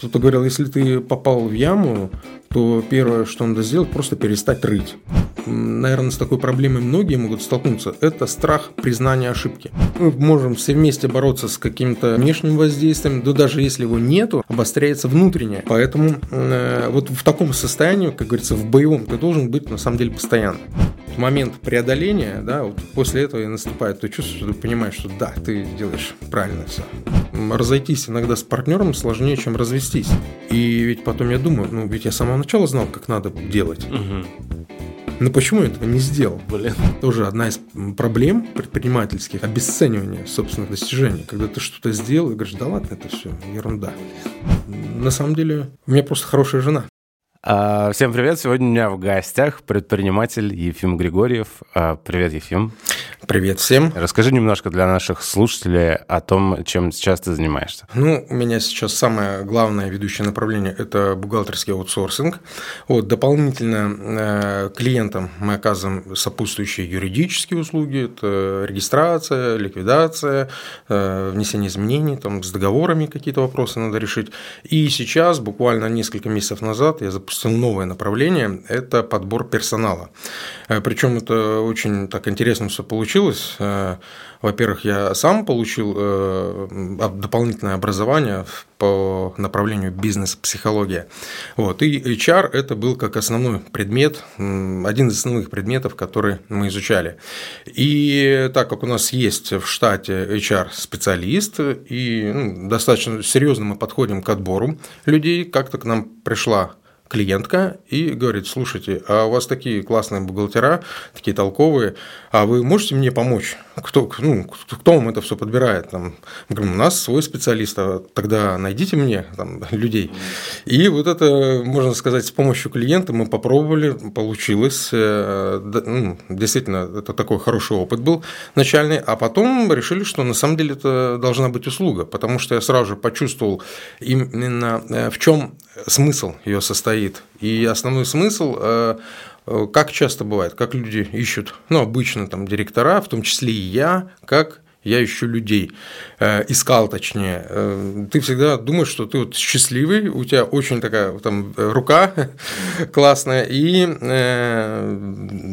Кто-то говорил, если ты попал в яму, то первое, что надо сделать, просто перестать рыть. Наверное, с такой проблемой многие могут столкнуться. Это страх признания ошибки. Мы можем все вместе бороться с каким-то внешним воздействием, но даже если его нету, обостряется внутреннее. Поэтому э, вот в таком состоянии, как говорится, в боевом, ты должен быть на самом деле постоянно. Момент преодоления, да, вот после этого и наступает то чувство, что ты понимаешь, что да, ты делаешь правильно все. Разойтись иногда с партнером сложнее, чем развестись. И ведь потом я думаю, ну ведь я с самого начала знал, как надо делать. Угу. Но почему я этого не сделал? Блин. Тоже одна из проблем предпринимательских – обесценивание собственных достижений. Когда ты что-то сделал и говоришь, да ладно, это все ерунда. На самом деле, у меня просто хорошая жена. А, всем привет! Сегодня у меня в гостях предприниматель Ефим Григорьев. А, привет, Ефим. Привет всем. Расскажи немножко для наших слушателей о том, чем сейчас ты занимаешься. Ну, у меня сейчас самое главное ведущее направление – это бухгалтерский аутсорсинг. Вот, дополнительно э, клиентам мы оказываем сопутствующие юридические услуги. Это регистрация, ликвидация, э, внесение изменений, там, с договорами какие-то вопросы надо решить. И сейчас, буквально несколько месяцев назад, я запустил новое направление – это подбор персонала. Э, Причем это очень так интересно все получилось получилось. Э, во-первых, я сам получил э, дополнительное образование по направлению бизнес-психология. Вот. И HR – это был как основной предмет, один из основных предметов, которые мы изучали. И так как у нас есть в штате HR-специалист, и ну, достаточно серьезно мы подходим к отбору людей, как-то к нам пришла клиентка и говорит, слушайте, а у вас такие классные бухгалтера, такие толковые, а вы можете мне помочь? Кто, ну, кто вам это все подбирает? Там, мы говорим, у нас свой специалист, а тогда найдите мне там, людей. И вот это, можно сказать, с помощью клиента мы попробовали, получилось. Э, ну, действительно, это такой хороший опыт был начальный, а потом решили, что на самом деле это должна быть услуга, потому что я сразу же почувствовал именно э, в чем смысл ее состоит. И основной смысл э, э, как часто бывает, как люди ищут, ну, обычно там директора, в том числе и я, как я ищу людей, э, искал точнее. Э, ты всегда думаешь, что ты вот счастливый, у тебя очень такая там рука классная, и э,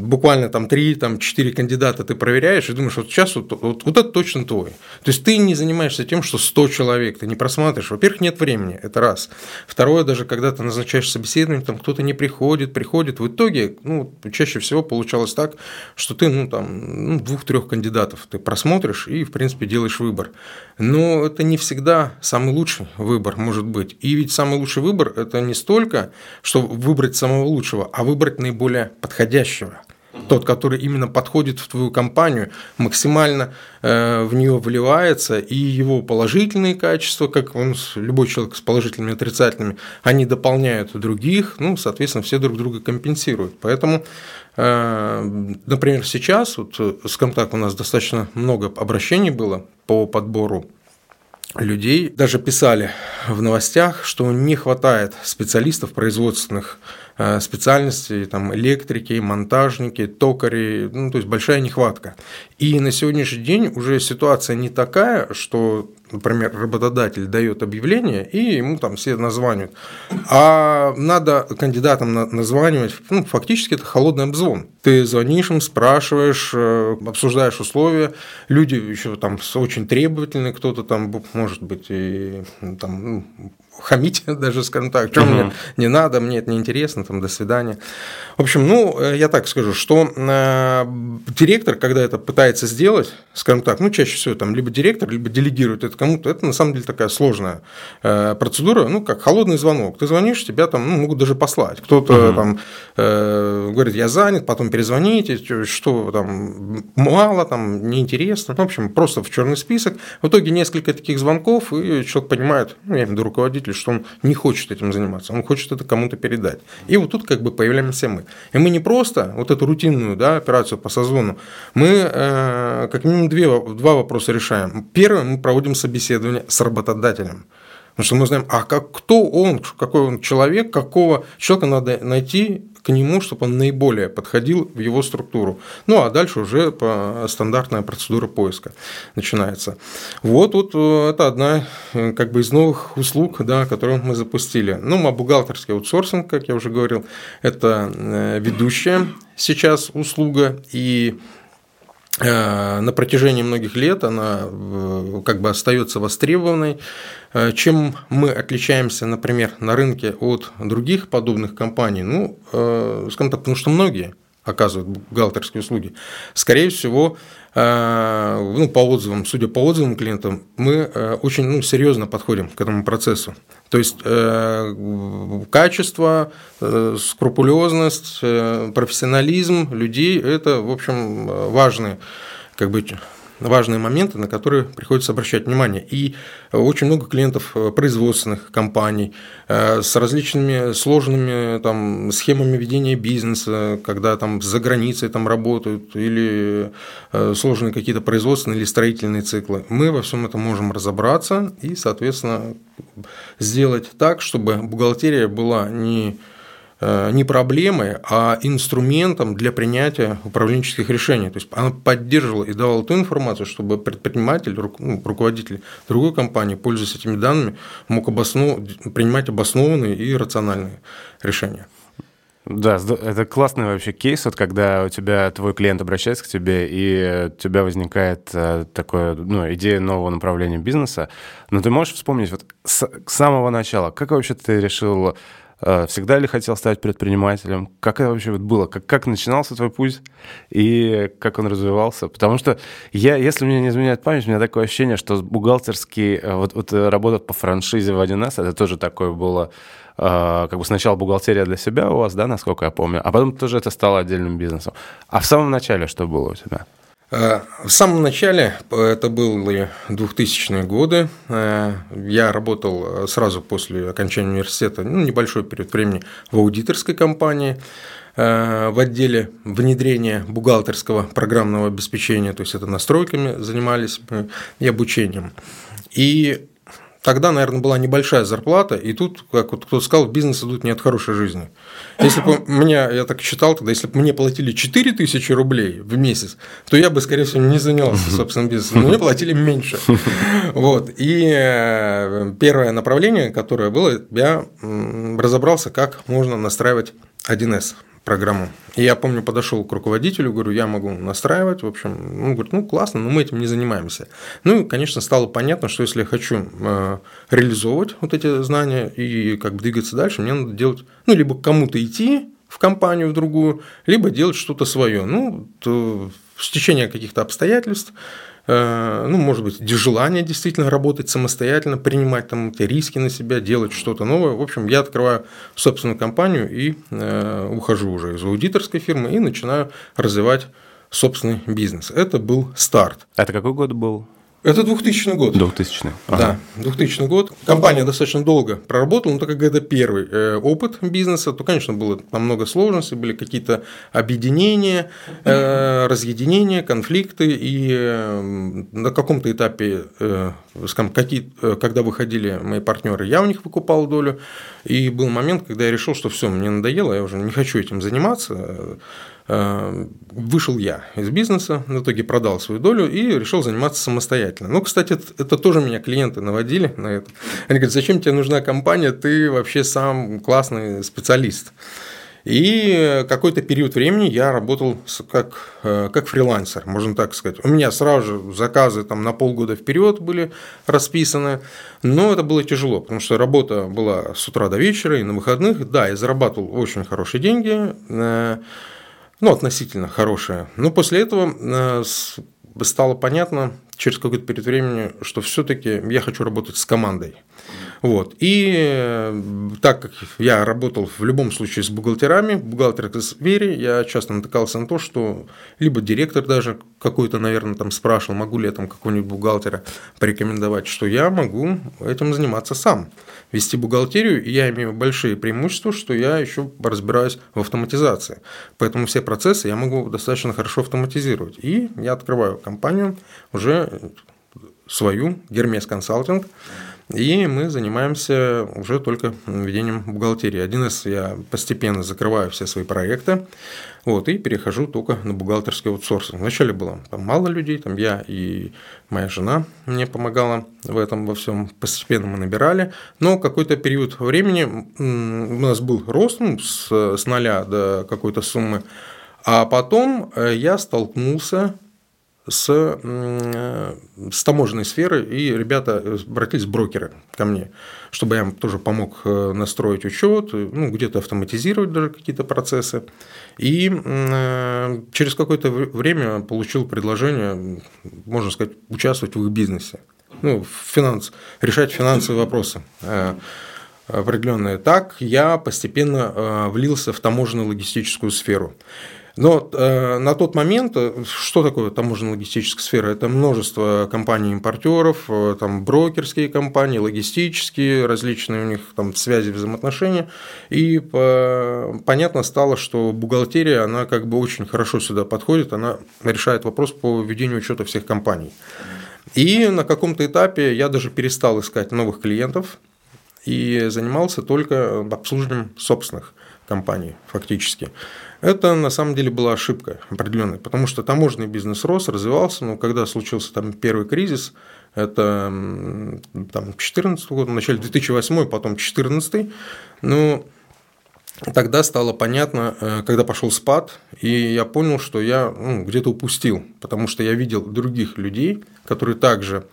буквально там 3-4 кандидата ты проверяешь и думаешь, вот сейчас вот, вот, вот это точно твой. То есть ты не занимаешься тем, что 100 человек, ты не просматриваешь. Во-первых, нет времени, это раз. Второе, даже когда ты назначаешь собеседование, там кто-то не приходит, приходит. В итоге, ну, чаще всего получалось так, что ты, ну, там, ну, двух-трех кандидатов ты просмотришь и, в принципе, делаешь выбор. Но это не всегда самый лучший выбор может быть. И ведь самый лучший выбор – это не столько, что выбрать самого лучшего, а выбрать наиболее подходящего тот, который именно подходит в твою компанию, максимально э, в нее вливается, и его положительные качества, как он, любой человек с положительными и отрицательными, они дополняют других, ну, соответственно, все друг друга компенсируют. Поэтому, э, например, сейчас, вот, скажем так, у нас достаточно много обращений было по подбору людей. Даже писали в новостях, что не хватает специалистов производственных Э, специальностей, там, электрики, монтажники, токари, ну, то есть большая нехватка. И на сегодняшний день уже ситуация не такая, что например, работодатель дает объявление, и ему там все названивают. А надо кандидатам названивать, ну, фактически это холодный обзвон. Ты звонишь им, спрашиваешь, э, обсуждаешь условия, люди еще там очень требовательные, кто-то там, может быть, и там, ну, хамить даже, скажем так, что угу. мне не надо, мне это неинтересно, там, до свидания. В общем, ну, э, я так скажу, что э, директор, когда это пытается сделать, скажем так, ну, чаще всего там либо директор, либо делегирует это кому-то, это на самом деле такая сложная э, процедура, ну, как холодный звонок. Ты звонишь, тебя там ну, могут даже послать. Кто-то угу. там э, говорит, я занят, потом перезвоните, что там мало, там неинтересно. В общем, просто в черный список. В итоге несколько таких звонков, и человек понимает, ну, я имею в виду руководитель, руководитель, что он не хочет этим заниматься, он хочет это кому-то передать. И вот тут как бы появляемся мы. И мы не просто вот эту рутинную да, операцию по созвону, мы э, как минимум две, два вопроса решаем. Первое, мы проводим собеседование с работодателем. Потому что мы знаем, а как, кто он, какой он человек, какого человека надо найти, к нему, чтобы он наиболее подходил в его структуру. Ну, а дальше уже стандартная процедура поиска начинается. Вот, вот э, это одна как бы из новых услуг, да, которую мы запустили. Ну, а бухгалтерский аутсорсинг, как я уже говорил, это ведущая сейчас услуга, и Э, на протяжении многих лет она э, как бы остается востребованной. Э, чем мы отличаемся, например, на рынке от других подобных компаний? Ну, скажем так, потому что многие оказывают бухгалтерские услуги. Скорее всего, ну, по отзывам, судя по отзывам клиентам, мы очень ну, серьезно подходим к этому процессу. То есть качество, скрупулезность, профессионализм людей – это, в общем, важные как бы важные моменты, на которые приходится обращать внимание. И очень много клиентов э, производственных компаний э, с различными сложными там, схемами ведения бизнеса, когда там за границей там работают, или э, сложные какие-то производственные или строительные циклы. Мы во всем этом можем разобраться и, соответственно, сделать так, чтобы бухгалтерия была не Э, не проблемой, а инструментом для принятия управленческих решений. То есть она поддерживала и давала ту информацию, чтобы предприниматель, ну, руководитель другой компании, пользуясь этими данными, мог обоснов... принимать обоснованные и рациональные решения. Да, это классный вообще кейс, вот когда у тебя твой клиент обращается к тебе, и у тебя возникает э, такое, ну, идея нового направления бизнеса. Но ты можешь вспомнить вот с самого начала, как вообще ты решил Э, всегда ли хотел стать предпринимателем? Как это вообще было? Как, как начинался твой путь и как он развивался? Потому что я, если мне не изменяет память, у меня такое ощущение, что бухгалтерский, э, вот, вот э, работать по франшизе в 1С, это тоже такое было, как бы сначала бухгалтерия для себя у вас, да, насколько я помню, а потом тоже это стало отдельным бизнесом. А в самом начале что было у тебя? Э, в самом начале, это были 2000-е годы, э, я работал э, сразу после окончания университета, ну, небольшой период времени в аудиторской компании, в отделе внедрения бухгалтерского программного обеспечения, то есть это настройками занимались и обучением. И тогда, наверное, была небольшая зарплата, и тут, как вот кто сказал, бизнес идут не от хорошей жизни. Если бы меня, я так считал тогда, если бы мне платили 4 тысячи рублей в месяц, то я бы, скорее всего, не занялся собственным бизнесом, мне платили меньше. Вот. И э, первое направление, которое было, я разобрался, как можно настраивать 1С программу. И я помню, подошел к руководителю, говорю, я могу настраивать, в общем, он говорит, ну классно, но мы этим не занимаемся. Ну и, конечно, стало понятно, что если я хочу э, реализовывать вот эти знания и как бы двигаться дальше, мне надо делать, ну либо кому-то идти в компанию в другую, либо делать что-то свое. Ну, то в течение каких-то обстоятельств ну, может быть, желание действительно работать самостоятельно, принимать там эти риски на себя, делать что-то новое. В общем, я открываю собственную компанию и э, ухожу уже из аудиторской фирмы и начинаю развивать собственный бизнес. Это был старт. Это какой год был? Это 2000 год. 2000 ага. Да, 2000 год. Компания достаточно долго проработала, но так как это первый э, опыт бизнеса, то, конечно, было там много сложностей, были какие-то объединения, э, разъединения, конфликты, и э, на каком-то этапе, скажем, какие, когда выходили мои партнеры, я у них выкупал долю, и был момент, когда я решил, что все, мне надоело, я уже не хочу этим заниматься, вышел я из бизнеса, в итоге продал свою долю и решил заниматься самостоятельно. Ну, кстати, это, это тоже меня клиенты наводили на это. Они говорят, зачем тебе нужна компания, ты вообще сам классный специалист. И какой-то период времени я работал как, э, как фрилансер, можно так сказать. У меня сразу же заказы там на полгода вперед были расписаны, но это было тяжело, потому что работа была с утра до вечера и на выходных. Да, я зарабатывал очень хорошие деньги, э, ну, относительно хорошая. Но после этого э, стало понятно через какой-то период времени, что все-таки я хочу работать с командой. Вот. И э, так как я работал в любом случае с бухгалтерами, в бухгалтерской сфере, я часто натыкался на то, что либо директор даже какой-то, наверное, там спрашивал, могу ли я там какого-нибудь бухгалтера порекомендовать, что я могу этим заниматься сам. Вести бухгалтерию, и я имею большие преимущества, что я еще разбираюсь в автоматизации. Поэтому все процессы я могу достаточно хорошо автоматизировать. И я открываю компанию уже свою, Гермес Консалтинг, и мы занимаемся уже только ведением бухгалтерии. Один из я постепенно закрываю все свои проекты, вот, и перехожу только на бухгалтерский аутсорсинг. Вначале было там мало людей, там я и моя жена мне помогала в этом во всем. Постепенно мы набирали, но какой-то период времени у нас был рост ну, с, с нуля до какой-то суммы, а потом э, я столкнулся с, э, с таможенной сферы, и ребята обратились брокеры ко мне, чтобы я им тоже помог э, настроить учет, ну, где-то автоматизировать даже какие-то процессы. И э, через какое-то время получил предложение, можно сказать, участвовать в их бизнесе, ну, в финанс, решать финансовые вопросы определенные. Так я постепенно влился в таможенную логистическую сферу. Но э, на тот момент, э, что такое таможенно-логистическая сфера? Это множество компаний-импортеров, э, там брокерские компании, логистические, различные у них там связи, взаимоотношения. И по, понятно стало, что бухгалтерия, она как бы очень хорошо сюда подходит, она решает вопрос по ведению учета всех компаний. И на каком-то этапе я даже перестал искать новых клиентов и занимался только обслуживанием собственных компаний фактически. Это на самом деле была ошибка определенная, потому что таможенный бизнес рос, развивался, но когда случился там первый кризис, это там 2014 год, в начале 2008, потом 2014, ну, тогда стало понятно, э, когда пошел спад, и я понял, что я ну, где-то упустил, потому что я видел других людей, которые также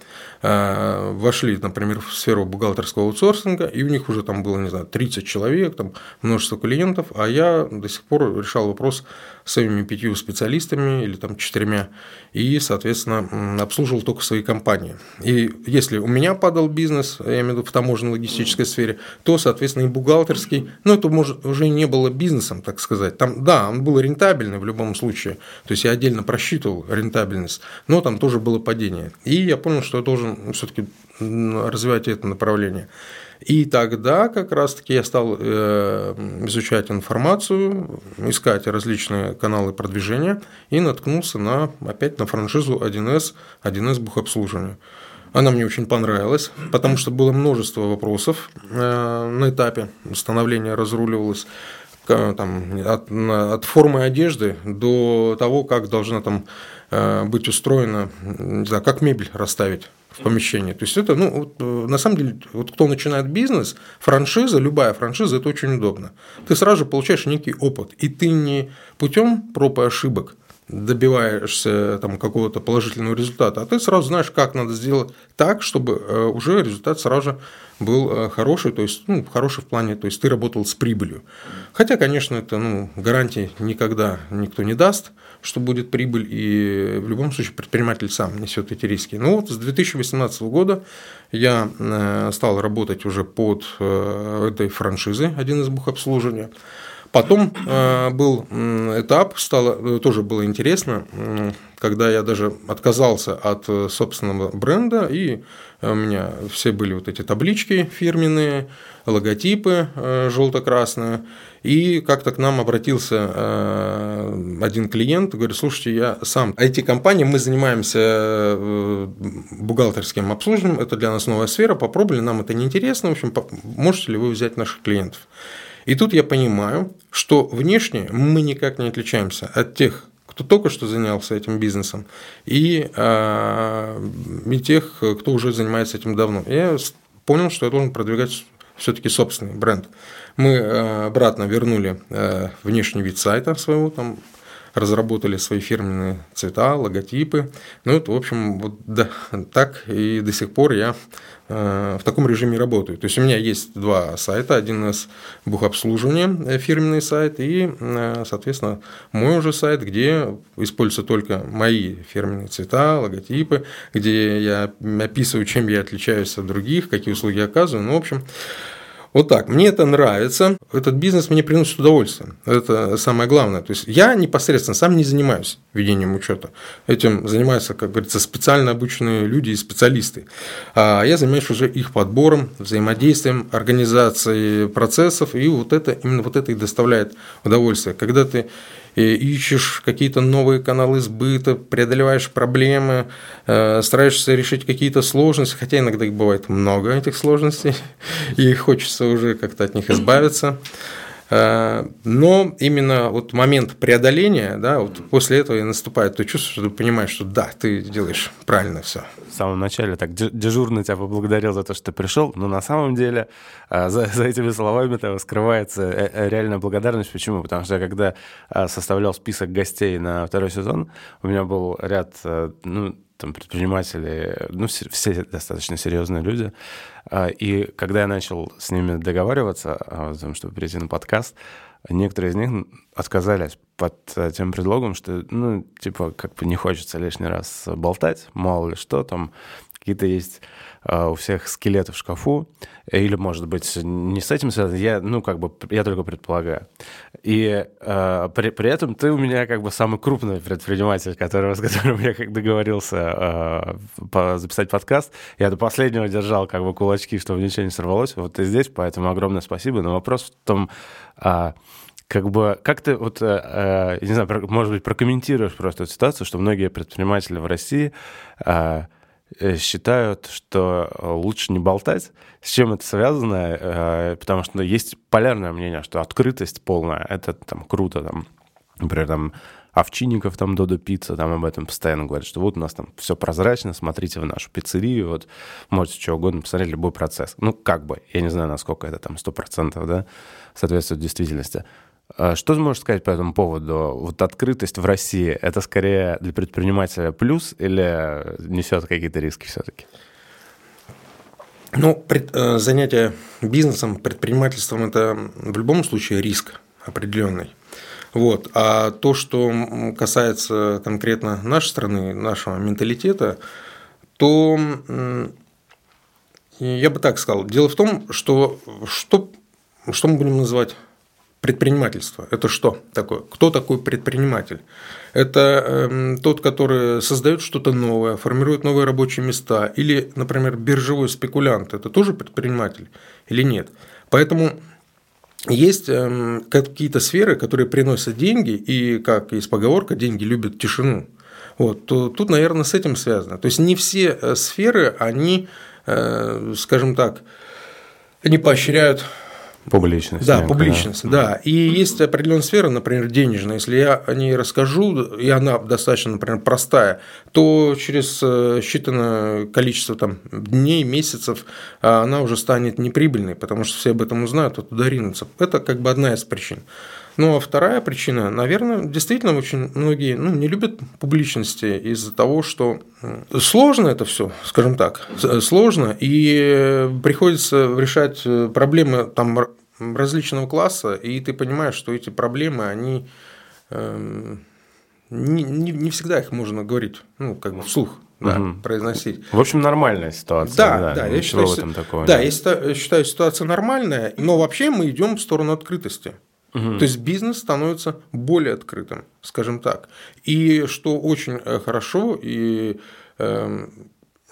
вошли, например, в сферу бухгалтерского аутсорсинга, и у них уже там было, не знаю, 30 человек, там множество клиентов, а я до сих пор решал вопрос своими пятью специалистами или там четырьмя, и, соответственно, обслуживал только свои компании. И если у меня падал бизнес, я имею в виду в таможенно-логистической сфере, то, соответственно, и бухгалтерский, ну, это может, уже не было бизнесом, так сказать. Там, да, он был рентабельный в любом случае, то есть я отдельно просчитывал рентабельность, но там тоже было падение. И я понял, что я должен все-таки развивать это направление. И тогда как раз-таки я стал э, изучать информацию, искать различные каналы продвижения и наткнулся на, опять на франшизу 1С, 1С бухобслуживания. Она мне очень понравилась, потому что было множество вопросов э, на этапе становления разруливалось там, от, от формы одежды до того, как должна там э, быть устроена, не знаю, как мебель расставить в помещении. То есть это, ну, вот, э, на самом деле, вот кто начинает бизнес, франшиза, любая франшиза, это очень удобно. Ты сразу же получаешь некий опыт, и ты не путем проб и ошибок добиваешься там, какого-то положительного результата, а ты сразу знаешь, как надо сделать так, чтобы э, уже результат сразу же был э, хороший, то есть ну, хороший в плане, то есть ты работал с прибылью. Хотя, конечно, это ну, гарантии никогда никто не даст, что будет прибыль, и в любом случае предприниматель сам несет эти риски. Но вот с 2018 года я э, стал работать уже под этой франшизой, один из бухобслуживания. Потом э, был этап, стало, тоже было интересно, когда я даже отказался от э, собственного бренда, и у меня все были вот эти таблички фирменные, логотипы э, желто-красные, и как-то к нам обратился один клиент, говорит, слушайте, я сам IT-компания, мы занимаемся бухгалтерским обслуживанием, это для нас новая сфера, попробовали, нам это неинтересно, в общем, можете ли вы взять наших клиентов? И тут я понимаю, что внешне мы никак не отличаемся от тех, кто только что занялся этим бизнесом, и, а, и тех, кто уже занимается этим давно. Я понял, что я должен продвигать все-таки собственный бренд. Мы а, обратно вернули а, внешний вид сайта своего, там разработали свои фирменные цвета, логотипы. Ну, это, в общем, вот да, так и до сих пор я э, в таком режиме работаю. То есть у меня есть два сайта, один из бухобслуживания, э, фирменный сайт, и, э, соответственно, мой уже сайт, где используются только мои фирменные цвета, логотипы, где я описываю, чем я отличаюсь от других, какие услуги оказываю. Ну, в общем, вот так. Мне это нравится. Этот бизнес мне приносит удовольствие. Это самое главное. То есть я непосредственно сам не занимаюсь ведением учета. Этим занимаются, как говорится, специально обученные люди и специалисты. А я занимаюсь уже их подбором, взаимодействием, организацией процессов. И вот это, именно вот это и доставляет удовольствие. Когда ты ищешь какие-то новые каналы сбыта, преодолеваешь проблемы, э, стараешься решить какие-то сложности, хотя иногда их бывает много, этих сложностей, и хочется уже как-то от них избавиться. Э, но именно вот момент преодоления, да, вот после этого и наступает то чувство, что ты понимаешь, что да, ты делаешь правильно все. В самом начале так дежурно тебя поблагодарил за то, что ты пришел, но на самом деле э, за, за этими словами там скрывается э, реальная благодарность. Почему? Потому что я когда составлял список гостей на второй сезон, у меня был ряд ну, там предприниматели, ну, все, достаточно серьезные люди. А, и когда я начал с ними договариваться а, о том, чтобы прийти на подкаст, некоторые из них отказались под э, тем предлогом, что, ну, типа, как бы не хочется лишний раз болтать, мало ли что, там какие-то есть а, у всех скелеты в шкафу, или, может быть, не с этим связано, я, ну, как бы, я только предполагаю. И э, при, при этом ты у меня как бы самый крупный предприниматель, который, с которым я как договорился э, по, записать подкаст. Я до последнего держал как бы кулачки, чтобы ничего не сорвалось. Вот ты здесь, поэтому огромное спасибо. Но вопрос в том, э, как бы, как ты, вот, э, не знаю, может быть, прокомментируешь просто эту ситуацию, что многие предприниматели в России э, Э, считают, что э, лучше не болтать. С чем это связано? Э, потому что есть полярное мнение, что открытость полная — это там круто. Там, например, там Овчинников, там, Додо Пицца, там об этом постоянно говорят, что вот у нас там все прозрачно, смотрите в нашу пиццерию, вот можете что угодно посмотреть, любой процесс. Ну, как бы, я не знаю, насколько это там 100%, да, соответствует действительности. А что ты можешь сказать по этому поводу? Вот открытость в России – это скорее для предпринимателя плюс или несет какие-то риски все-таки? Ну, пред, э, занятие бизнесом, предпринимательством – это в любом случае риск определенный. Вот. А то, что касается конкретно нашей страны, нашего менталитета, то я бы так сказал. Дело в том, что что, что мы будем называть Предпринимательство – это что такое? Кто такой предприниматель? Это э, тот, который создает что-то новое, формирует новые рабочие места. Или, например, биржевой спекулянт – это тоже предприниматель или нет? Поэтому есть э, какие-то сферы, которые приносят деньги, и, как есть поговорка, деньги любят тишину. Вот, то тут, наверное, с этим связано. То есть не все э, сферы, они, э, скажем так, не поощряют Публичность. Да, публичность, да. да. И есть определенная сфера, например, денежная. Если я о ней расскажу, и она достаточно, например, простая, то через э, считанное количество там, дней, месяцев а, она уже станет неприбыльной, потому что все об этом узнают, а туда ринутся. Это как бы одна из причин. Ну а вторая причина, наверное, действительно очень многие ну, не любят публичности из-за того, что сложно это все, скажем так, сложно, и приходится решать э, проблемы там различного класса, и ты понимаешь, что эти проблемы, они э, не, не, не всегда их можно говорить, ну, как бы вслух да, угу. произносить. В общем, нормальная ситуация. Да, да, да я считаю, в этом такого. Да, я считаю, ситуация нормальная, но вообще мы идем в сторону открытости. Угу. То есть бизнес становится более открытым, скажем так. И что очень э, хорошо, и э,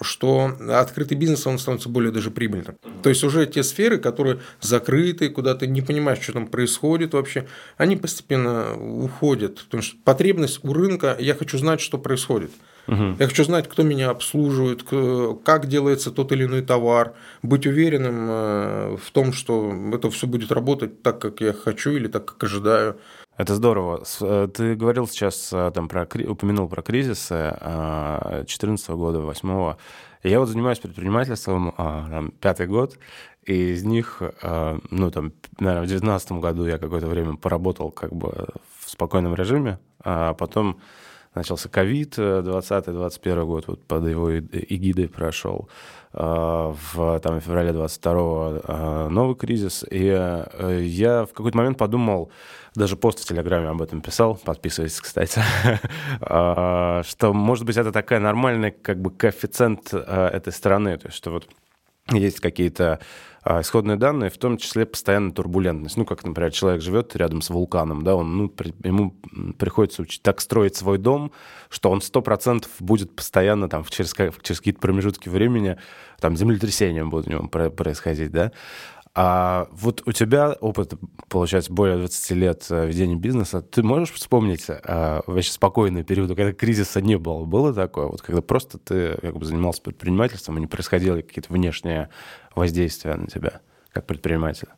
что открытый бизнес он становится более даже прибыльным. То есть уже те сферы, которые закрыты, куда ты не понимаешь, что там происходит вообще, они постепенно уходят. Потому что потребность у рынка, я хочу знать, что происходит. Угу. Я хочу знать, кто меня обслуживает, как делается тот или иной товар, быть уверенным э, в том, что это все будет работать так, как я хочу или так, как ожидаю. Это здорово. Э, ты говорил сейчас, э, там, про, упомянул про кризисы 2014 года, 2008 Я вот занимаюсь предпринимательством там, пятый год, и из них, ну, там, наверное, в 2019 году я какое-то время поработал как бы в спокойном режиме, а потом начался ковид, 20-21 э, год вот под его эгидой прошел. Э, в там, феврале 22-го э, новый кризис. И я в какой-то момент подумал, даже пост в Телеграме об этом писал, подписывайтесь, кстати, что, может быть, это такая нормальная как бы коэффициент этой страны, то есть что вот есть какие-то а, исходные данные, в том числе постоянная турбулентность. Ну, как, например, человек живет рядом с вулканом, да, он, ну, при, ему приходится учить так строить свой дом, что он сто процентов будет постоянно там через, через какие-то промежутки времени там землетрясения будут у него происходить, да. А вот у тебя опыт, получается, более 20 лет э, ведения бизнеса. Ты можешь вспомнить а, вообще спокойные периоды, когда кризиса не было? Было такое? Вот когда просто ты как бы занимался предпринимательством, и не происходило какие-то внешние воздействия на тебя как предпринимателя?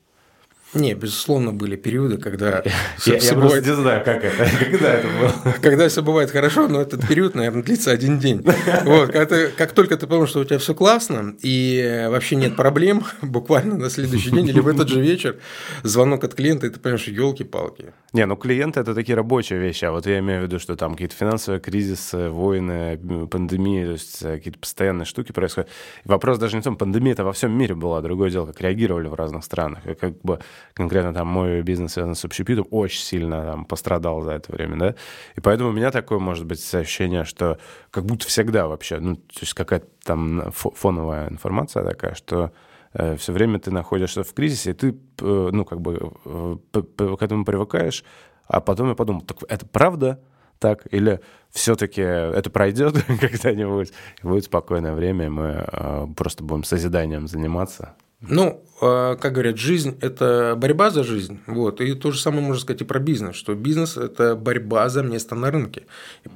Не, безусловно, были периоды, когда я, бывает... не знаю, как это, когда это было. Когда все бывает хорошо, но этот период, наверное, длится один день. Вот, когда ты, как только ты понимаешь, что у тебя все классно и вообще нет проблем, буквально на следующий день или в этот же вечер звонок от клиента, и ты понимаешь, елки-палки. Не, ну клиенты это такие рабочие вещи, а вот я имею в виду, что там какие-то финансовые кризисы, войны, пандемии, то есть э, какие-то постоянные штуки происходят. Вопрос даже не в том, пандемия это во всем мире была, другое дело, как реагировали в разных странах. как бы конкретно там мой бизнес связан с общепитом, очень сильно там пострадал за это время, да, и поэтому у меня такое, может быть, ощущение, что как будто всегда вообще, ну, то есть какая-то там фоновая информация такая, что э, все время ты находишься в кризисе, и ты, э, ну, как бы э, к этому привыкаешь, а потом я подумал, так это правда? так? Или все-таки это пройдет когда-нибудь, будет спокойное время, и мы просто будем созиданием заниматься? Ну, а, как говорят, жизнь – это борьба за жизнь. Вот. И то же самое можно сказать и про бизнес, что бизнес – это борьба за место на рынке.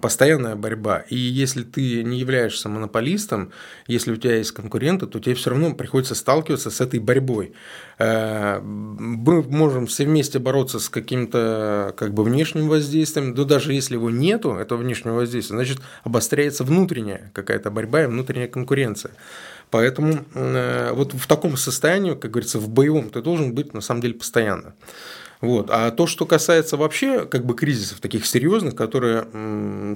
Постоянная борьба. И если ты не являешься монополистом, если у тебя есть конкуренты, то тебе все равно приходится сталкиваться с этой борьбой. Э, мы можем все вместе бороться с каким-то как бы внешним воздействием, но даже если его нету, этого внешнего воздействия, значит, обостряется внутренняя какая-то борьба и внутренняя конкуренция. Поэтому э, вот в таком состоянии, как говорится, в боевом ты должен быть на самом деле постоянно. Вот. А то, что касается вообще как бы кризисов таких серьезных, которые,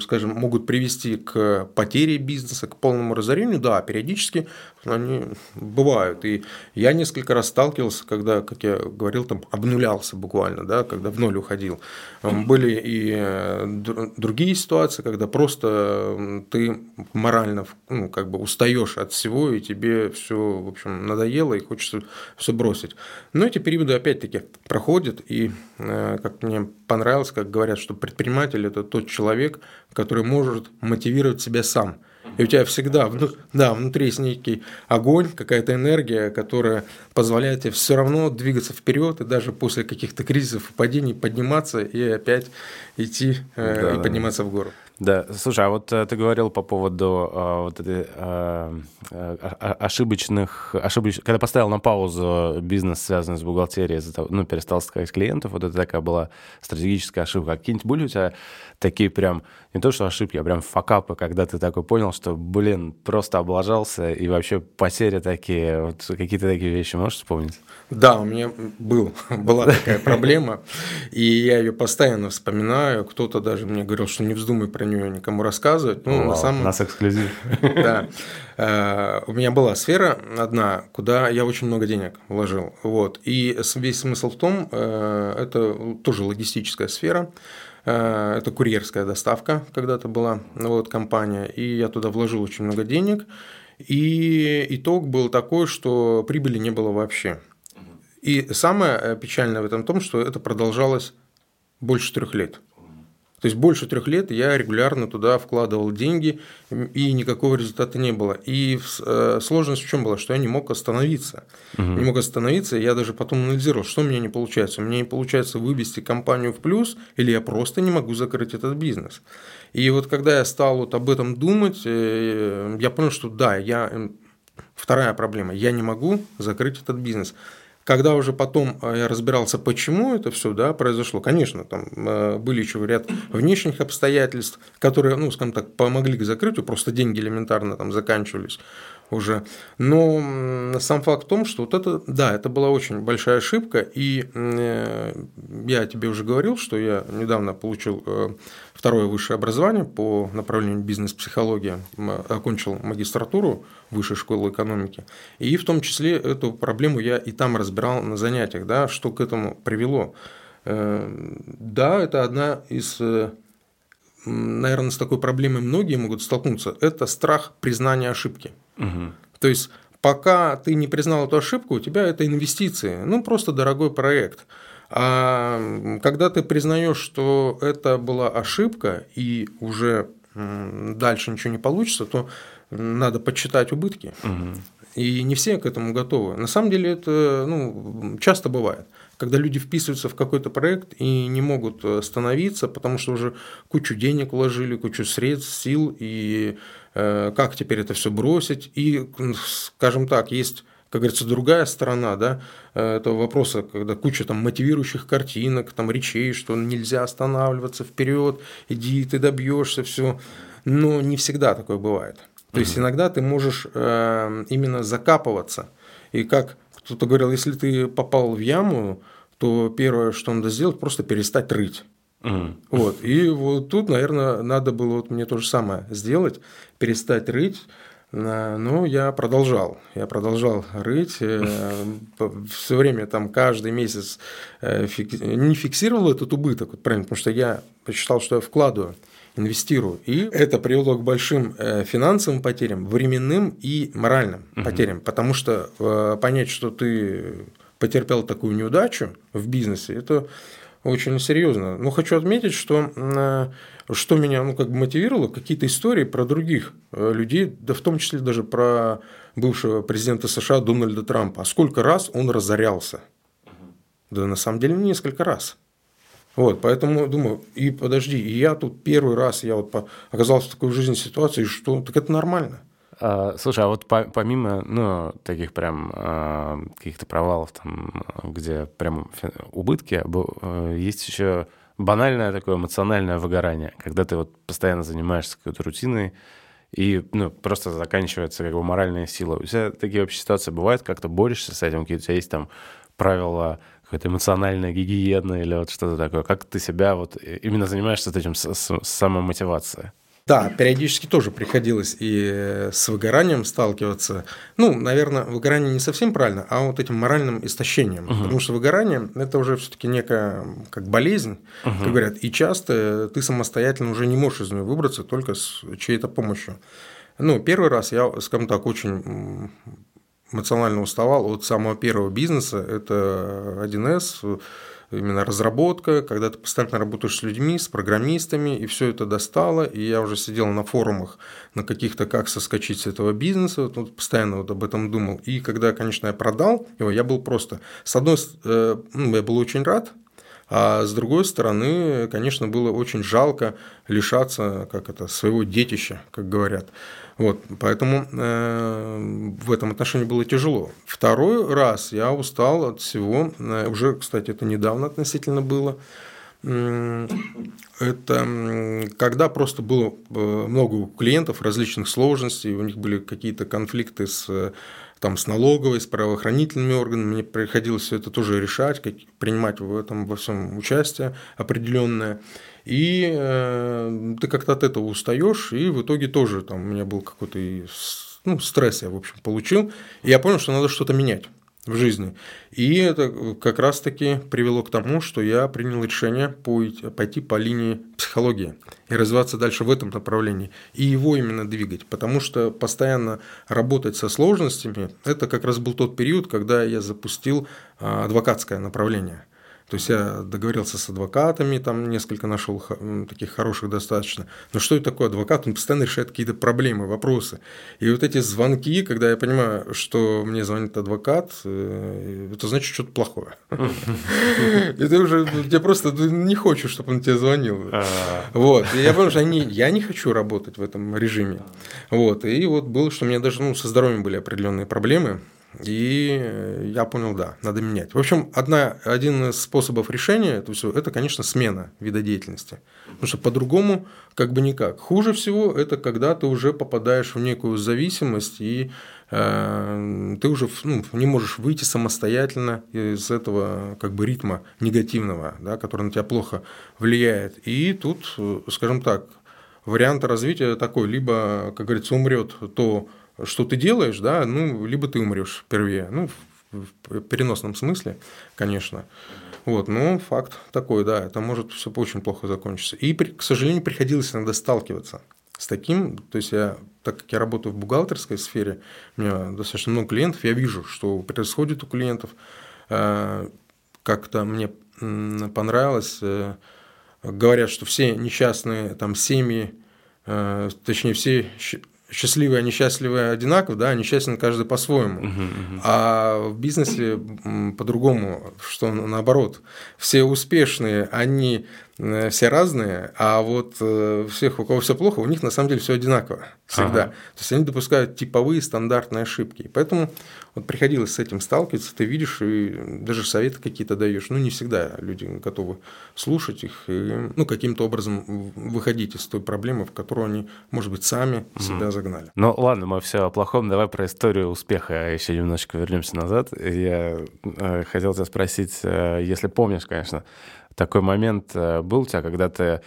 скажем, могут привести к потере бизнеса, к полному разорению, да, периодически они бывают. И я несколько раз сталкивался, когда, как я говорил, там обнулялся буквально, да, когда в ноль уходил. Были и э, другие ситуации, когда просто ты морально ну, как бы устаешь от всего, и тебе все, в общем, надоело, и хочется все бросить. Но эти периоды опять-таки проходят, и э, как мне понравилось, как говорят, что предприниматель – это тот человек, который может мотивировать себя сам. И у тебя всегда да, внутри есть некий огонь, какая-то энергия, которая позволяет тебе все равно двигаться вперед и даже после каких-то кризисов и падений подниматься и опять идти э, да, и подниматься в гору. Да, слушай, а вот э, ты говорил по поводу э, вот этой э, э, ошибочных, ошибоч... когда поставил на паузу бизнес, связанный с бухгалтерией, ну, перестал искать клиентов, вот это такая была стратегическая ошибка. Какие-нибудь были у тебя такие прям, не то что ошибки, а прям факапы, когда ты такой понял, что, блин, просто облажался, и вообще потери такие, вот какие-то такие вещи можешь вспомнить? Да, у меня был, была такая проблема, и я ее постоянно вспоминаю. Кто-то даже мне говорил, что не вздумай про нее никому рассказывать. Ну, Вау, на самом... нас эксклюзив. Да. Э, у меня была сфера одна, куда я очень много денег вложил. Вот. И весь смысл в том, э, это тоже логистическая сфера, это курьерская доставка когда-то была, вот компания, и я туда вложил очень много денег, и итог был такой, что прибыли не было вообще. И самое э, печальное в этом том, что это продолжалось больше трех лет. То есть больше трех лет я регулярно туда вкладывал деньги, и никакого результата не было. И э, сложность в чем была, что я не мог остановиться. Угу. Не мог остановиться, я даже потом анализировал, что у меня не получается. У меня не получается вывести компанию в плюс, или я просто не могу закрыть этот бизнес. И вот когда я стал вот об этом думать, э, я понял, что да, я... Вторая проблема, я не могу закрыть этот бизнес. Когда уже потом э, я разбирался, почему это все да, произошло, конечно, там э, были еще ряд внешних обстоятельств, которые, ну, скажем так, помогли к закрытию, просто деньги элементарно там заканчивались уже. Но сам факт в том, что вот это, да, это была очень большая ошибка, и э, я тебе уже говорил, что я недавно получил второе высшее образование по направлению бизнес-психология, окончил магистратуру высшей школы экономики, и в том числе эту проблему я и там разбирал на занятиях, да, что к этому привело. Э, да, это одна из э, наверное, с такой проблемой многие могут столкнуться, это страх признания ошибки. Угу. То есть, пока ты не признал эту ошибку, у тебя это инвестиции, ну, просто дорогой проект. А когда ты признаешь, что это была ошибка и уже дальше ничего не получится, то надо подсчитать убытки. Угу. И не все к этому готовы. На самом деле это ну, часто бывает когда люди вписываются в какой-то проект и не могут остановиться, потому что уже кучу денег вложили, кучу средств, сил, и э, как теперь это все бросить. И, скажем так, есть как говорится, другая сторона да, э, этого вопроса, когда куча там мотивирующих картинок, там речей, что нельзя останавливаться вперед, иди, ты добьешься, все. Но не всегда такое бывает. То есть иногда ты можешь э, именно закапываться. И как кто-то говорил, если ты попал в яму, то первое, что надо сделать, просто перестать рыть. Mm. Вот. И вот тут, наверное, надо было вот мне то же самое сделать, перестать рыть. Но я продолжал. Я продолжал рыть. Э, Все время, там, каждый месяц э, не фиксировал этот убыток, правильно, потому что я посчитал, что я вкладываю инвестирую. И это привело к большим э, финансовым потерям, временным и моральным угу. потерям. Потому что понять, что ты потерпел такую неудачу в бизнесе, это очень серьезно. Но хочу отметить, что, э, что меня ну, как бы мотивировало, какие-то истории про других э, людей, да в том числе даже про бывшего президента США Дональда Трампа. А сколько раз он разорялся? Да на самом деле несколько раз. Вот, поэтому думаю, и подожди, и я тут первый раз, я вот оказался в такой жизненной ситуации, что так это нормально. А, слушай, а вот помимо, ну, таких прям а, каких-то провалов, там, где прям убытки, э, есть еще банальное такое эмоциональное выгорание, когда ты вот постоянно занимаешься какой-то рутиной, и ну, просто заканчивается как бы моральная сила. У тебя такие вообще ситуации бывают, как ты борешься с этим, какие у тебя есть там правила какой-то эмоциональной гигиены или вот что-то такое? Как ты себя вот именно занимаешься этим с, с, самомотивацией? Да, периодически тоже приходилось и с выгоранием сталкиваться. Ну, наверное, выгорание не совсем правильно, а вот этим моральным истощением. Угу. Потому что выгорание – это уже все таки некая как болезнь, угу. как говорят, и часто ты самостоятельно уже не можешь из нее выбраться только с чьей-то помощью. Ну, первый раз я, скажем так, очень эмоционально уставал от самого первого бизнеса, это 1С, именно разработка, когда ты постоянно работаешь с людьми, с программистами, и все это достало, и я уже сидел на форумах на каких-то, как соскочить с этого бизнеса, вот, постоянно вот об этом думал, и когда, конечно, я продал его, я был просто, с одной э, ну, я был очень рад, а с другой стороны, конечно, было очень жалко лишаться, как это, своего детища, как говорят. Вот, поэтому э, в этом отношении было тяжело. Второй раз я устал от всего, э, уже, кстати, это недавно относительно было, это когда просто было э, много клиентов различных сложностей, у них были какие-то конфликты с, там, с налоговой, с правоохранительными органами, мне приходилось все это тоже решать, как, принимать в этом во всем участие определенное. И э, ты как-то от этого устаешь, и в итоге тоже там у меня был какой-то ну, стресс я, в общем, получил, и я понял, что надо что-то менять в жизни. И это как раз-таки привело к тому, что я принял решение пойти по линии психологии и развиваться дальше в этом направлении, и его именно двигать, потому что постоянно работать со сложностями, это как раз был тот период, когда я запустил а, адвокатское направление – то есть я договорился с адвокатами, там несколько нашел таких хороших достаточно. Но что это такое адвокат? Он постоянно решает какие-то проблемы, вопросы. И вот эти звонки, когда я понимаю, что мне звонит адвокат, э, это значит что-то плохое. И ты уже, тебе просто не хочешь, чтобы он тебе звонил. А. Вот. И я понял, что я не хочу работать в этом режиме. Вот. И вот было, что у меня даже ну, со здоровьем были определенные проблемы. И я понял, да, надо менять. В общем, одна, один из способов решения это все, это, конечно, смена вида деятельности. Потому что по-другому как бы никак. Хуже всего это когда ты уже попадаешь в некую зависимость, и э, ты уже ну, не можешь выйти самостоятельно из этого как бы ритма негативного, да, который на тебя плохо влияет. И тут, скажем так, вариант развития такой, либо, как говорится, умрет то, что ты делаешь, да, ну, либо ты умрешь впервые, ну, в переносном смысле, конечно. Вот, но факт такой, да, это может все очень плохо закончиться. И, к сожалению, приходилось иногда сталкиваться с таким, то есть я, так как я работаю в бухгалтерской сфере, у меня достаточно много клиентов, я вижу, что происходит у клиентов. Э, как-то мне понравилось, э, говорят, что все несчастные там семьи, э, точнее все счастливые, а несчастливые одинаково, да, несчастен каждый по-своему. Uh-huh, uh-huh. А в бизнесе по-другому, что наоборот, все успешные, они все разные, а вот э, всех, у кого все плохо, у них на самом деле все одинаково всегда. Ага. То есть они допускают типовые стандартные ошибки. И поэтому вот приходилось с этим сталкиваться, ты видишь и даже советы какие-то даешь. Ну, не всегда люди готовы слушать их и ну, каким-то образом выходить из той проблемы, в которую они, может быть, сами угу. себя загнали. Ну, ладно, мы все о плохом. Давай про историю успеха еще немножечко вернемся назад. Я э, хотел тебя спросить, если помнишь, конечно, такой момент э, был у тебя, когда ты,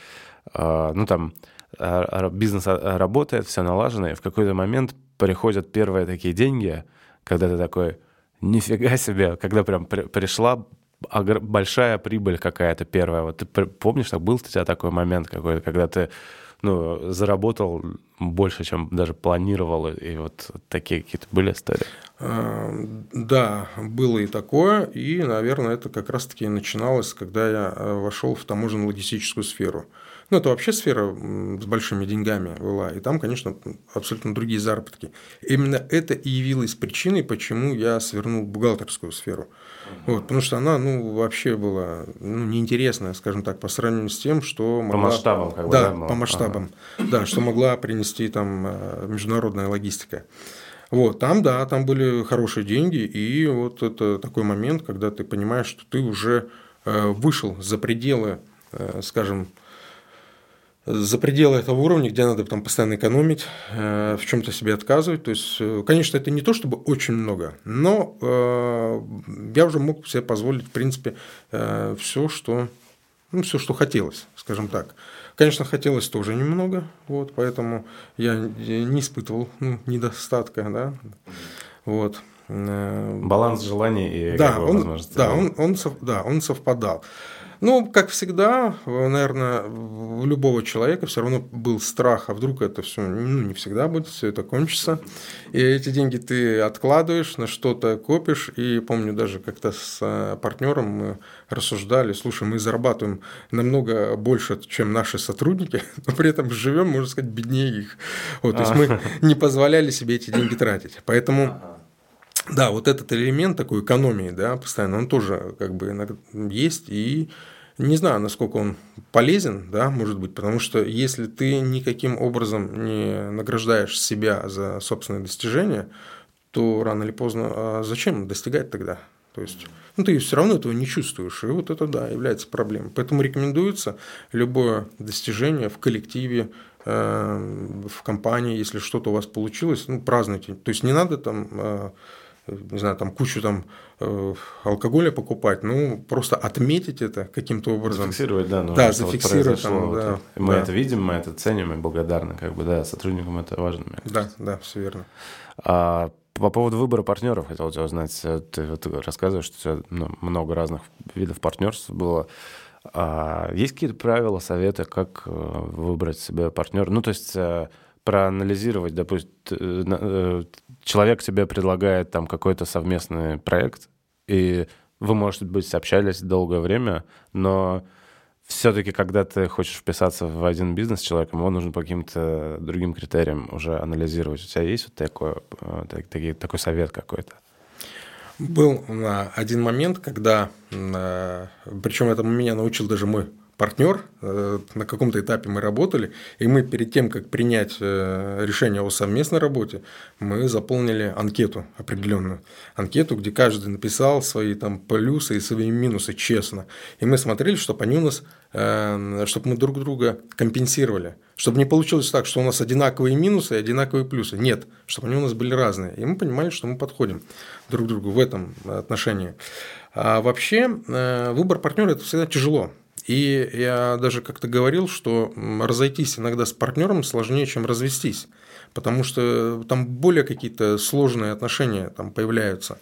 э, ну там, э, бизнес работает, все налажено, и в какой-то момент приходят первые такие деньги, когда ты такой, нифига себе, когда прям пришла большая прибыль какая-то первая. Вот ты помнишь, так был у тебя такой момент какой-то, когда ты ну, заработал больше, чем даже планировал, и вот такие какие-то были истории? А, да, было и такое, и, наверное, это как раз-таки начиналось, когда я э, вошел в таможенно-логистическую сферу. Ну, это вообще сфера с большими деньгами была, и там, конечно, абсолютно другие заработки. Именно это и явилось причиной, почему я свернул бухгалтерскую сферу. Вот, потому что она, ну, вообще была ну, неинтересная, скажем так, по сравнению с тем, что могла... По масштабам, как бы, да? Да, по масштабам. Ага. Да, что могла принести там э, международная логистика. Вот, там, да, там были хорошие деньги, и вот это такой момент, когда ты понимаешь, что ты уже э, вышел за пределы, э, скажем, за пределы этого уровня, где надо там постоянно экономить, в чем-то себе отказывать. То есть, конечно, это не то чтобы очень много, но я уже мог себе позволить, в принципе, все, что, ну, все, что хотелось, скажем так. Конечно, хотелось тоже немного, вот, поэтому я не испытывал ну, недостатка, да, вот. Э, Баланс желаний и да, он, да, он, он, да, он совпадал. Ну, как всегда, наверное, у любого человека все равно был страх, а вдруг это все ну, не всегда будет, все это кончится. И эти деньги ты откладываешь, на что-то копишь. И помню даже как-то с э, партнером мы рассуждали, слушай, мы зарабатываем намного больше, чем наши сотрудники, но при этом живем, можно сказать, беднее их. Вот, то есть мы не позволяли себе эти деньги тратить. Поэтому да, вот этот элемент такой экономии, да, постоянно, он тоже как бы есть, и не знаю, насколько он полезен, да, может быть, потому что если ты никаким образом не награждаешь себя за собственные достижения, то рано или поздно а зачем достигать тогда? То есть, ну, ты все равно этого не чувствуешь, и вот это, да, является проблемой. Поэтому рекомендуется любое достижение в коллективе, э, в компании, если что-то у вас получилось, ну, празднуйте. То есть, не надо там э, не знаю, там кучу там э, алкоголя покупать, ну, просто отметить это каким-то образом. Зафиксировать, да. Ну, да, зафиксировать. Вот там, да, мы да. это видим, мы это ценим и благодарны, как бы, да, сотрудникам это важно. Да, да, все верно. А, по поводу выбора партнеров хотел тебя узнать. Ты вот рассказываешь, что у тебя ну, много разных видов партнерств было. А есть какие-то правила, советы, как э, выбрать себе партнера? Ну, то есть э, проанализировать, допустим, э, человек тебе предлагает там какой-то совместный проект, и вы, может быть, общались долгое время, но все-таки, когда ты хочешь вписаться в один бизнес с человеком, его нужно по каким-то другим критериям уже анализировать. У тебя есть вот такой, такой, такой совет какой-то? Был один момент, когда, э, причем этому меня научил даже мой партнер, э, на каком-то этапе мы работали, и мы перед тем, как принять э, решение о совместной работе, мы заполнили анкету определенную. Анкету, где каждый написал свои там плюсы и свои минусы честно. И мы смотрели, чтобы они у нас, э, чтобы мы друг друга компенсировали. Чтобы не получилось так, что у нас одинаковые минусы и одинаковые плюсы. Нет, чтобы они у нас были разные. И мы понимали, что мы подходим друг к другу в этом отношении. А вообще выбор партнера – это всегда тяжело. И я даже как-то говорил, что разойтись иногда с партнером сложнее, чем развестись, потому что там более какие-то сложные отношения там появляются.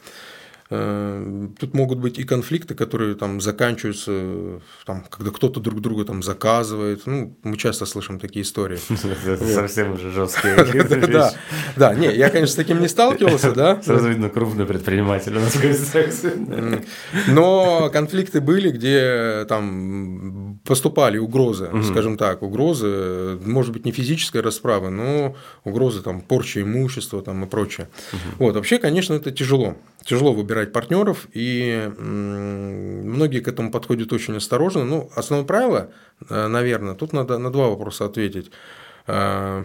Э, тут могут быть и конфликты, которые там заканчиваются, там, когда кто-то друг друга там заказывает. Ну, мы часто слышим такие истории. Совсем уже жесткие Да, да, не, я, конечно, с таким не сталкивался, да. Сразу видно крупный предприниматель у нас в Но конфликты были, где там поступали угрозы, скажем так, угрозы, может быть, не физической расправы, но угрозы там порчи имущества там и прочее. Вот, вообще, конечно, это тяжело. Тяжело выбирать партнеров, и многие к этому подходят очень осторожно. Ну, основное правило, э, наверное, тут надо на два вопроса ответить. Э,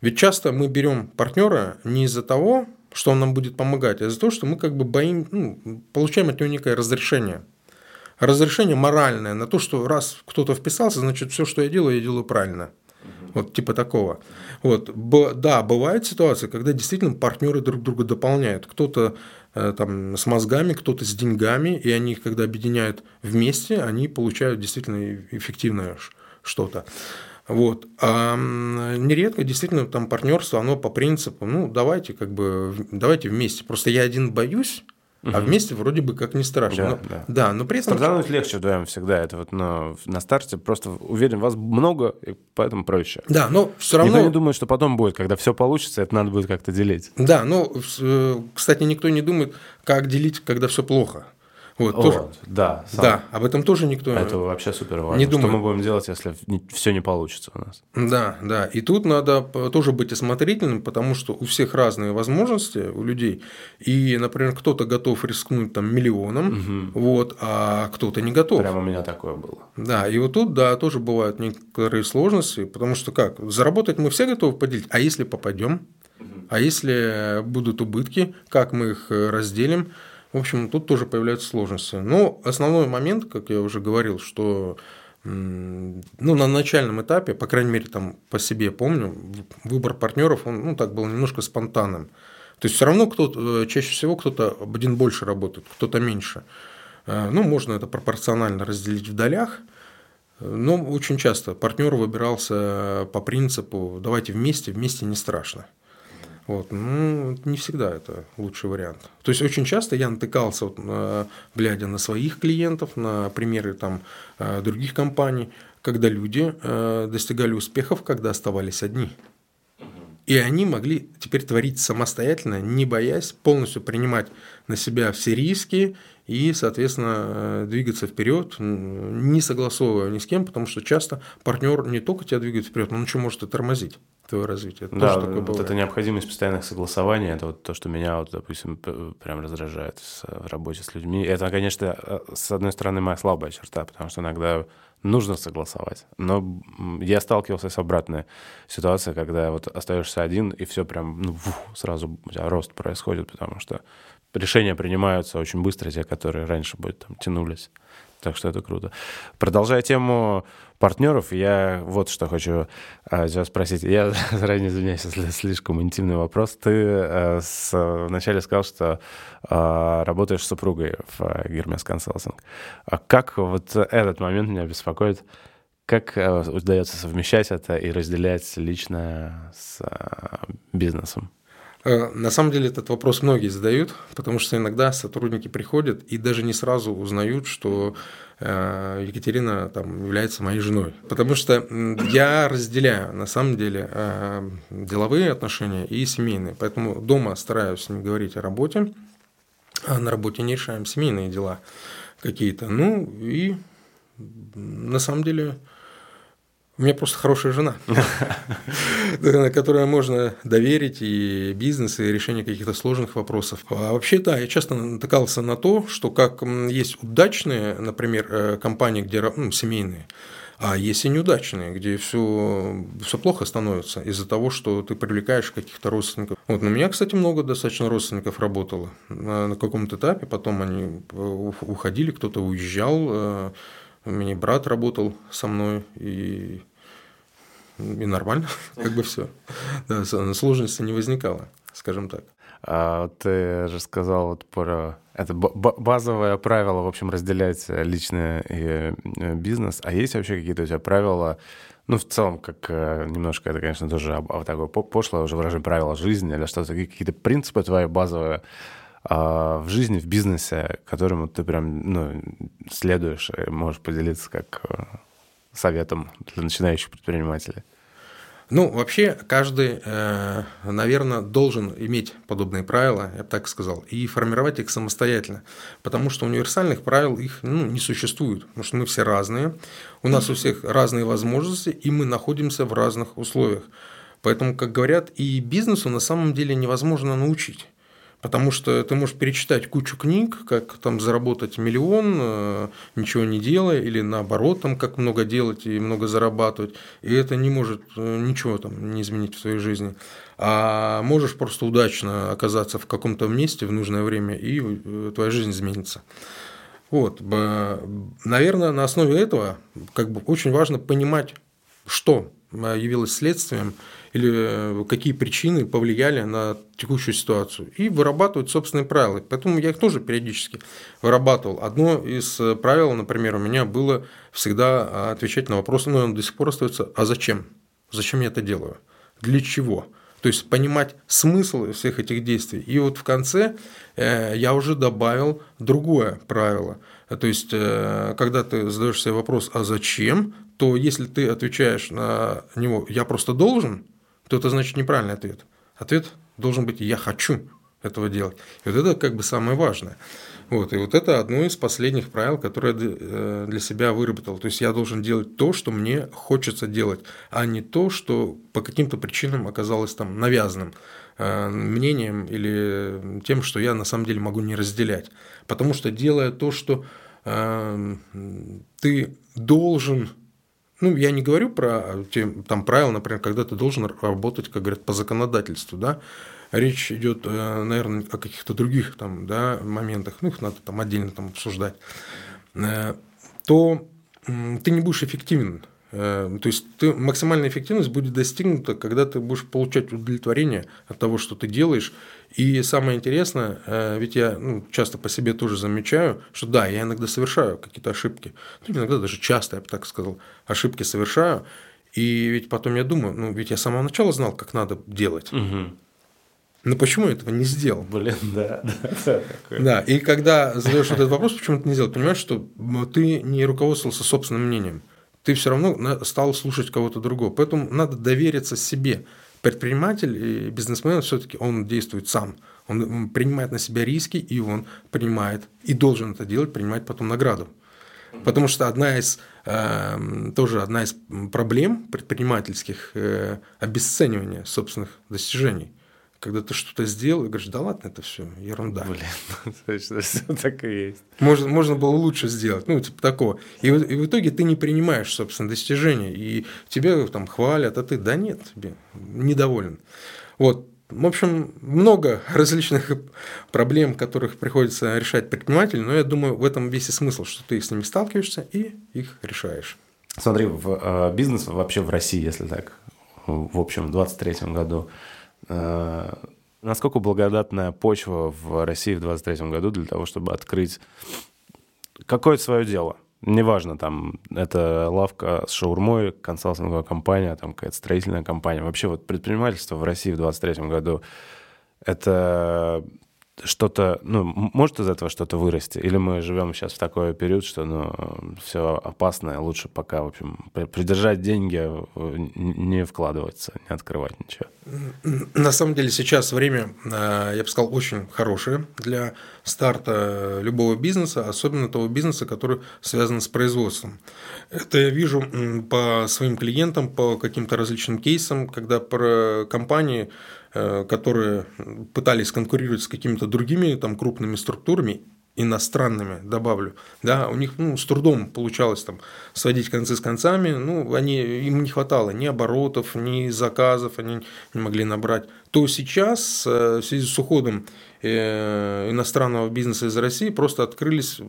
ведь часто мы берем партнера не из-за того, что он нам будет помогать, а из-за того, что мы как бы боим, ну, получаем от него некое разрешение. Разрешение моральное на то, что раз кто-то вписался, значит, все, что я делаю, я делаю правильно. Вот типа такого. Вот. Да, бывают ситуации, когда действительно партнеры друг друга дополняют. Кто-то там, с мозгами, кто-то с деньгами, и они когда объединяют вместе, они получают действительно эффективное что-то. Вот. А нередко действительно там партнерство, оно по принципу, ну, давайте как бы, давайте вместе. Просто я один боюсь, Угу. А вместе вроде бы как не страшно. Да, но, да. да но при этом... Стартануть легче вдвоем всегда. Это вот но на старте просто уверен, вас много, и поэтому проще. Да, но все равно... Никто не думает, что потом будет, когда все получится, это надо будет как-то делить. Да, но, э, кстати, никто не думает, как делить, когда все плохо. Вот, вот тоже, да. Сам. Да, об этом тоже никто Это вообще супер важно. Не думает. Что мы будем делать, если все не получится у нас? Да, да. И тут надо тоже быть осмотрительным, потому что у всех разные возможности, у людей. И, например, кто-то готов рискнуть там миллионом, угу. вот, а кто-то не готов. Прямо у меня такое было. Да, и вот тут, да, тоже бывают некоторые сложности, потому что как, заработать мы все готовы поделить, а если попадем, а если будут убытки, как мы их разделим, в общем, тут тоже появляются сложности. Но основной момент, как я уже говорил, что ну, на начальном этапе, по крайней мере, там по себе помню, выбор партнеров, он ну, так был немножко спонтанным. То есть все равно кто-то, э, чаще всего кто-то один больше работает, кто-то меньше. Э, ну, можно это пропорционально разделить в долях, но очень часто партнер выбирался по принципу «давайте вместе, вместе не страшно». Вот, ну, не всегда это лучший вариант. То есть очень часто я натыкался, вот, глядя на своих клиентов, на примеры там, э, других компаний, когда люди э, достигали успехов, когда оставались одни. И они могли теперь творить самостоятельно, не боясь полностью принимать на себя все риски и, соответственно, э, двигаться вперед, не согласовывая ни с кем, потому что часто партнер не только тебя двигает вперед, но он еще может и тормозить твое развитие. Это да, вот это необходимость постоянных согласований, это вот то, что меня, вот, допустим, прям раздражает в работе с людьми. Это, конечно, э, с одной стороны, моя слабая черта, потому что иногда нужно согласовать. Но я сталкивался с обратной ситуацией, когда вот остаешься один, и все прям ну, сразу у тебя рост происходит, потому что решения принимаются очень быстро, те, которые раньше бы там тянулись. Так что это круто. Продолжая тему партнеров, я вот что хочу а, тебя спросить. Я заранее извиняюсь, если слишком интимный вопрос. Ты а, с, вначале сказал, что а, работаешь с супругой в а, Гермес Консалтинг. А как вот этот момент меня беспокоит? Как а, удается совмещать это и разделять лично с бизнесом? Э, на самом деле этот вопрос многие задают, потому что иногда сотрудники приходят и даже не сразу узнают, что э, Екатерина там, является моей женой. Потому что я разделяю на самом деле э, деловые отношения и семейные. Поэтому дома стараюсь не говорить о работе, а на работе не решаем семейные дела какие-то. Ну и на самом деле у меня просто хорошая жена, которой можно доверить и бизнес, и решение каких-то сложных вопросов. А вообще, да, я часто натыкался на то, что как есть удачные, например, э, компании, где ну, семейные, а есть и неудачные, где все, все плохо становится из-за того, что ты привлекаешь каких-то родственников. Вот, на меня, кстати, много достаточно родственников работало на, каком-то этапе, потом они э, уходили, кто-то уезжал, э, у меня брат работал со мной, и и нормально, как бы все. Да, сложности не возникало, скажем так. А ты же сказал вот про это базовое правило, в общем, разделять личное и э, бизнес. А есть вообще какие-то у тебя правила, ну, в целом, как э, немножко это, конечно, тоже такое пошлое уже выражение правила жизни или что-то, какие-то принципы твои базовые, а, в жизни, в бизнесе, которому ты прям ну, следуешь и можешь поделиться как э, советом для начинающих предпринимателей? Ну, вообще, каждый, э, наверное, должен иметь подобные правила, я бы так сказал, и формировать их самостоятельно, потому что универсальных правил их ну, не существует, потому что мы все разные, у нас у всех разные возможности, и мы находимся в разных условиях. Поэтому, как говорят, и бизнесу на самом деле невозможно научить. Потому что ты можешь перечитать кучу книг, как там заработать миллион, э, ничего не делая, или наоборот, там, как много делать и много зарабатывать, и это не может э, ничего там не изменить в твоей жизни. А можешь просто удачно оказаться в каком-то месте в нужное время, и э, твоя жизнь изменится. Вот. Наверное, на основе этого как бы очень важно понимать, что явилось следствием или э, какие причины повлияли на текущую ситуацию, и вырабатывать собственные правила. Поэтому я их тоже периодически вырабатывал. Одно из э, правил, например, у меня было всегда а, отвечать на вопросы, но он до сих пор остается, а зачем? Зачем я это делаю? Для чего? То есть понимать смысл всех этих действий. И вот в конце э, я уже добавил другое правило. То есть, когда ты задаешь себе вопрос, а зачем, то если ты отвечаешь на него «я просто должен», то это значит неправильный ответ. Ответ должен быть «я хочу этого делать». И вот это как бы самое важное. Вот, и вот это одно из последних правил, которое я э, для себя выработал. То есть я должен делать то, что мне хочется делать, а не то, что по каким-то причинам оказалось там навязанным э, мнением или тем, что я на самом деле могу не разделять. Потому что делая то, что э, ты должен ну, я не говорю про те, там правила, например, когда ты должен работать, как говорят, по законодательству, да. Речь идет, э, наверное, о каких-то других там, да, моментах, ну, их надо там отдельно там обсуждать, э, то ты не будешь эффективен то есть ты, максимальная эффективность будет достигнута, когда ты будешь получать удовлетворение от того, что ты делаешь. И самое интересное, э, ведь я ну, часто по себе тоже замечаю, что да, я иногда совершаю какие-то ошибки, ну, иногда даже часто, я бы так сказал, ошибки совершаю. И ведь потом я думаю, ну ведь я с самого начала знал, как надо делать. Угу. Но почему я этого не сделал? Блин, да, да. Да, и когда задаешь этот вопрос, почему ты не сделал, понимаешь, что ты не руководствовался собственным мнением ты все равно стал слушать кого-то другого. Поэтому надо довериться себе. Предприниматель и бизнесмен все-таки он действует сам. Он принимает на себя риски, и он принимает, и должен это делать, принимать потом награду. Потому что одна из, э, тоже одна из проблем предпринимательских э, обесценивания собственных достижений когда ты что-то сделал, и говоришь, да ладно, это все ерунда. Блин, точно, все так и есть. Можно, можно было лучше сделать, ну, типа такого. И, и в итоге ты не принимаешь, собственно, достижения, и тебя там хвалят, а ты, да нет, тебе недоволен. Вот, в общем, много различных проблем, которых приходится решать предпринимателю, но я думаю, в этом весь и смысл, что ты с ними сталкиваешься и их решаешь. Смотри, в э, бизнес вообще в России, если так, в общем, в 2023 году, насколько благодатная почва в России в 2023 году для того, чтобы открыть какое-то свое дело? Неважно, там, это лавка с шаурмой, консалтинговая компания, там, какая-то строительная компания. Вообще вот предпринимательство в России в 2023 году – это что-то, ну, может из этого что-то вырасти? Или мы живем сейчас в такой период, что, ну, все опасное, лучше пока, в общем, придержать деньги, э, не вкладываться, не открывать ничего? На самом деле сейчас время, э, я бы сказал, очень хорошее для старта любого бизнеса, особенно того бизнеса, который связан с производством. Это я вижу по своим клиентам, по каким-то различным кейсам, когда про компании которые пытались конкурировать с какими-то другими там, крупными структурами, иностранными, добавлю, да, у них ну, с трудом получалось там сводить концы с концами, ну, они, им не хватало ни оборотов, ни заказов, они не могли набрать, то сейчас э, в связи с уходом э, иностранного бизнеса из России просто открылись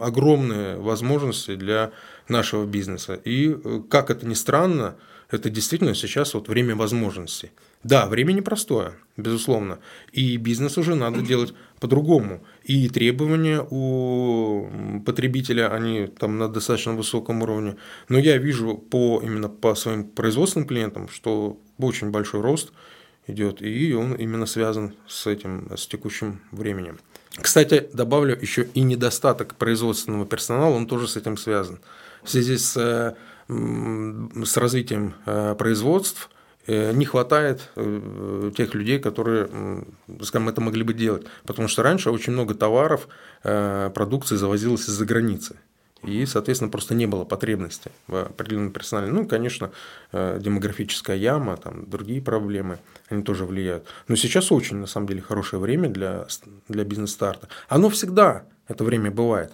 огромные возможности для нашего бизнеса. И, как это ни странно, это действительно сейчас вот время возможностей. Да, время непростое, безусловно, и бизнес уже надо делать по-другому. И требования у потребителя, они там на достаточно высоком уровне. Но я вижу по, именно по своим производственным клиентам, что очень большой рост идет, и он именно связан с этим, с текущим временем. Кстати, добавлю еще и недостаток производственного персонала, он тоже с этим связан. В связи с, э, с развитием э, производств не хватает тех людей, которые, скажем, это могли бы делать. Потому что раньше очень много товаров, продукции завозилось из-за границы. И, соответственно, просто не было потребности в определенном персонале. Ну, конечно, демографическая яма, там, другие проблемы, они тоже влияют. Но сейчас очень, на самом деле, хорошее время для, для бизнес-старта. Оно всегда, это время бывает.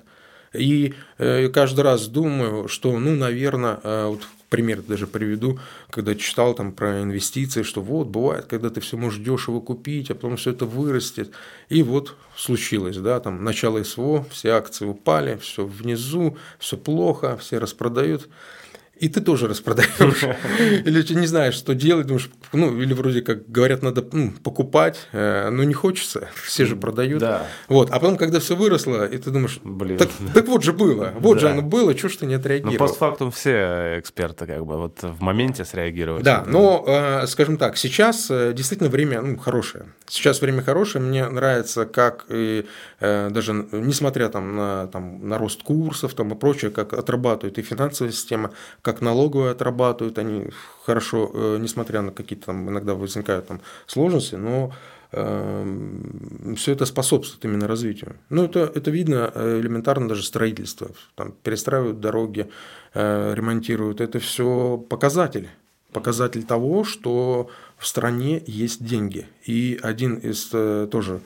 И э, каждый раз думаю, что, ну, наверное, э, вот пример даже приведу, когда читал там про инвестиции, что вот бывает, когда ты все можешь дешево купить, а потом все это вырастет. И вот случилось, да, там начало СВО, все акции упали, все внизу, все плохо, все распродают и ты тоже распродаешь. Или ты не знаешь, что делать, думаешь, ну, или вроде как говорят, надо ну, покупать, э, но не хочется, все же продают. Да. Вот, а потом, когда все выросло, и ты думаешь, Блин. Так, так вот же было, вот да. же оно было, что ж ты не отреагировал. Ну, постфактум все эксперты как бы вот в моменте среагировать. Да, но, э, скажем так, сейчас э, действительно время ну, хорошее. Сейчас время хорошее, мне нравится, как и даже несмотря там на, там, на рост курсов там, и прочее, как отрабатывает и финансовая система, как налоговые отрабатывают, они хорошо, э, несмотря на какие-то там иногда возникают там сложности, но э, все это способствует именно развитию. Ну, это, это видно э, элементарно даже строительство. Там перестраивают дороги, ремонтируют. Это все показатель. Показатель того, что в стране есть деньги. И один из тоже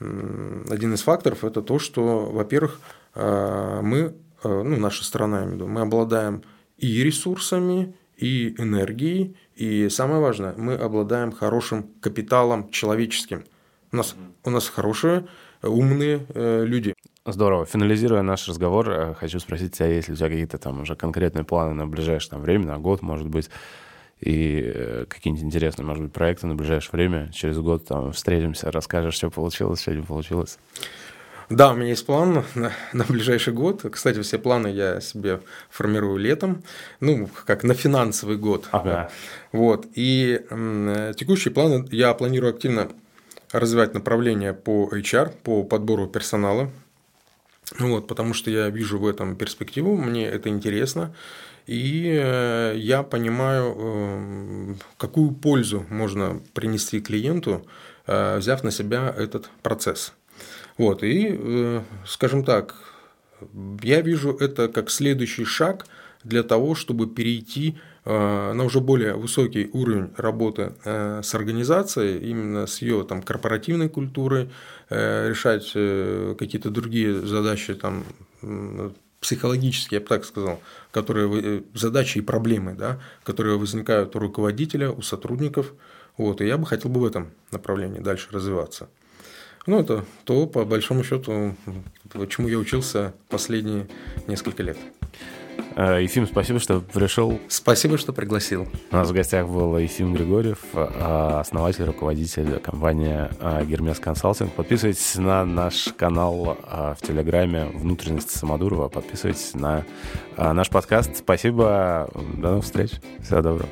один из факторов это то, что, во-первых, мы, ну, наша страна, я имею в виду, мы обладаем и ресурсами, и энергией, и самое важное, мы обладаем хорошим капиталом человеческим. У нас, у нас хорошие, умные э, люди. Здорово. Финализируя наш разговор, э, хочу спросить тебя, есть ли у тебя какие-то там уже конкретные планы на ближайшее там, время, на год, может быть, и э, какие-нибудь интересные, может быть, проекты на ближайшее время, через год там встретимся, расскажешь, что получилось, что не получилось. Да, у меня есть план на, на ближайший год. Кстати, все планы я себе формирую летом, ну, как на финансовый год. Ага. Вот. И м, текущие планы я планирую активно развивать направление по HR, по подбору персонала. Вот, потому что я вижу в этом перспективу, мне это интересно. И э, я понимаю, э, какую пользу можно принести клиенту, э, взяв на себя этот процесс. Вот, и, э, скажем так, я вижу это как следующий шаг для того, чтобы перейти э, на уже более высокий уровень работы э, с организацией, именно с ее там, корпоративной культурой, решать какие-то другие задачи там, психологические, я бы так сказал, которые, задачи и проблемы, да, которые возникают у руководителя, у сотрудников. Вот, и я бы хотел бы в этом направлении дальше развиваться. Ну, это то, по большому счету, чему я учился последние несколько лет. Э, Ефим, спасибо, что пришел. Спасибо, что пригласил. У нас в гостях был Ефим Григорьев, э, основатель, руководитель компании э, Гермес Консалтинг. Подписывайтесь на наш канал в Телеграме «Внутренности Самодурова». Подписывайтесь на наш подкаст. Спасибо. До новых встреч. Всего доброго.